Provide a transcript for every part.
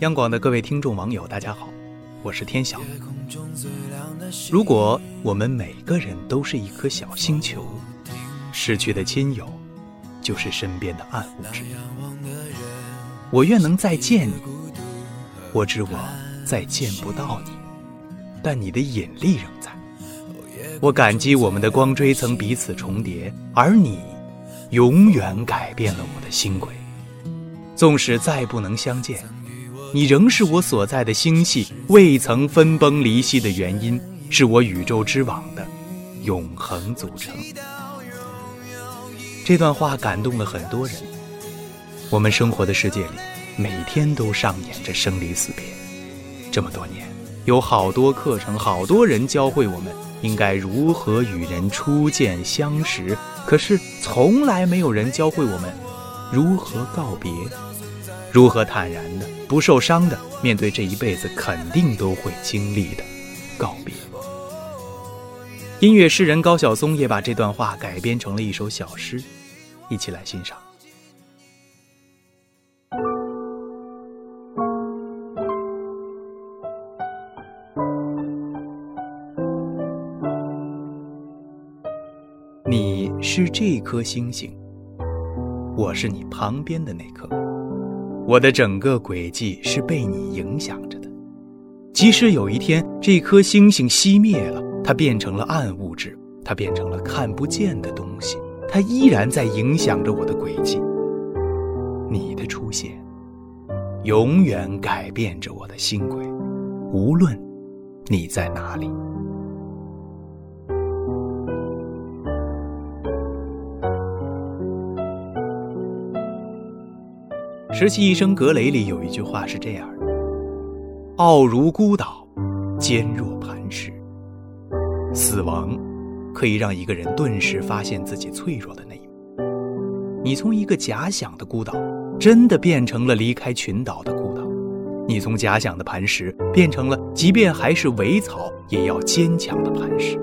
央广的各位听众网友，大家好，我是天晓。如果我们每个人都是一颗小星球，失去的亲友就是身边的暗物质。我愿能再见你，我知我再见不到你，但你的引力仍在。我感激我们的光锥曾彼此重叠，而你，永远改变了我的星轨。纵使再不能相见。你仍是我所在的星系未曾分崩离析的原因，是我宇宙之网的永恒组成。这段话感动了很多人。我们生活的世界里，每天都上演着生离死别。这么多年，有好多课程，好多人教会我们应该如何与人初见相识，可是从来没有人教会我们如何告别。如何坦然的、不受伤的面对这一辈子肯定都会经历的告别？音乐诗人高晓松也把这段话改编成了一首小诗，一起来欣赏。你是这颗星星，我是你旁边的那颗。我的整个轨迹是被你影响着的，即使有一天这颗星星熄灭了，它变成了暗物质，它变成了看不见的东西，它依然在影响着我的轨迹。你的出现，永远改变着我的星轨，无论你在哪里。《十七一生格雷》里有一句话是这样的：“傲如孤岛，坚若磐石。”死亡可以让一个人顿时发现自己脆弱的那一面。你从一个假想的孤岛，真的变成了离开群岛的孤岛；你从假想的磐石，变成了即便还是苇草也要坚强的磐石。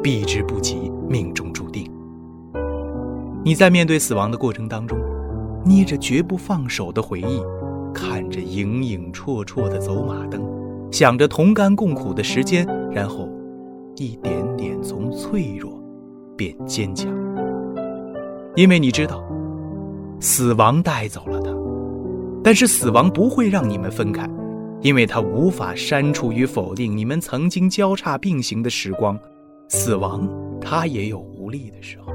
避之不及，命中注定。你在面对死亡的过程当中。捏着绝不放手的回忆，看着影影绰绰的走马灯，想着同甘共苦的时间，然后一点点从脆弱变坚强。因为你知道，死亡带走了他，但是死亡不会让你们分开，因为他无法删除与否定你们曾经交叉并行的时光。死亡，他也有无力的时候。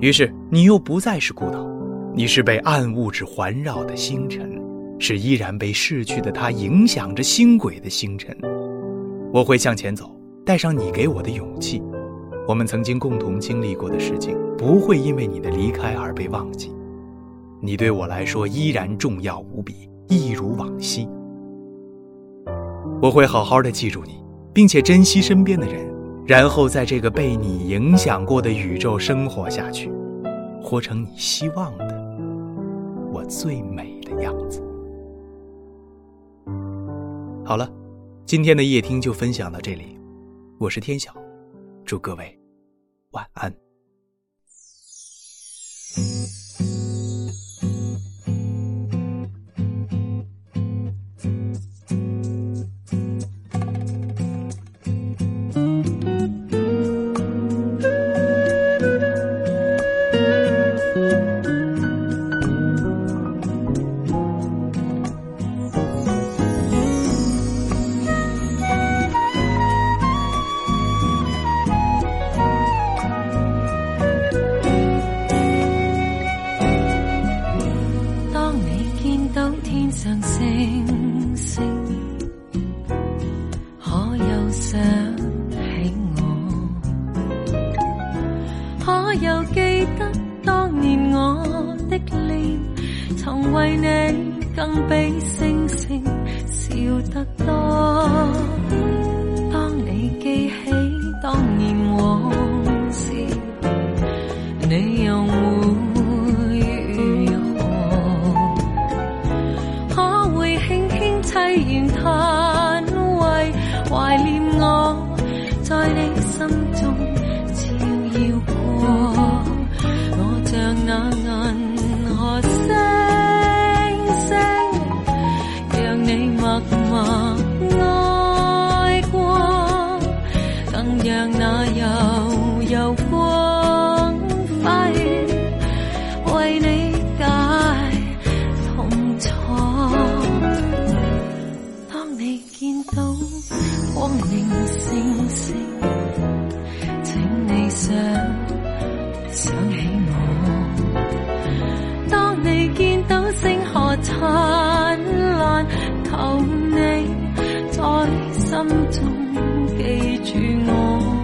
于是你又不再是孤岛。你是被暗物质环绕的星辰，是依然被逝去的他影响着星轨的星辰。我会向前走，带上你给我的勇气。我们曾经共同经历过的事情，不会因为你的离开而被忘记。你对我来说依然重要无比，一如往昔。我会好好的记住你，并且珍惜身边的人，然后在这个被你影响过的宇宙生活下去，活成你希望的。我最美的样子。好了，今天的夜听就分享到这里，我是天晓，祝各位晚安。又记得当年我的脸，曾为你更比星星笑得多。默默爱过，更让那柔柔光辉为你解痛楚。当你见到光明星星，请你想想起我。当你见到星河灿烂。求你在心中记住我。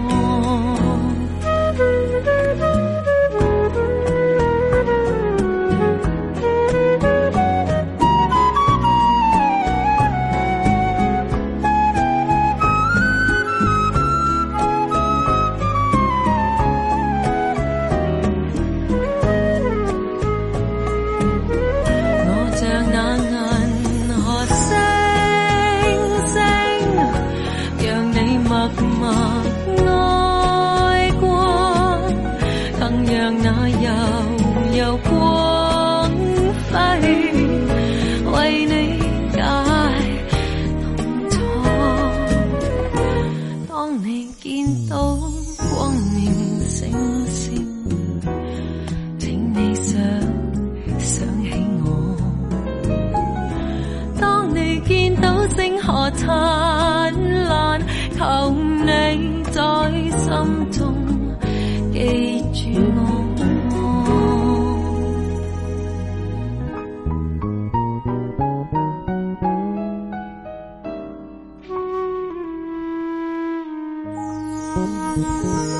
当你见到光明星星，请你想想起我。当你见到星河灿烂，求你在心中晚安。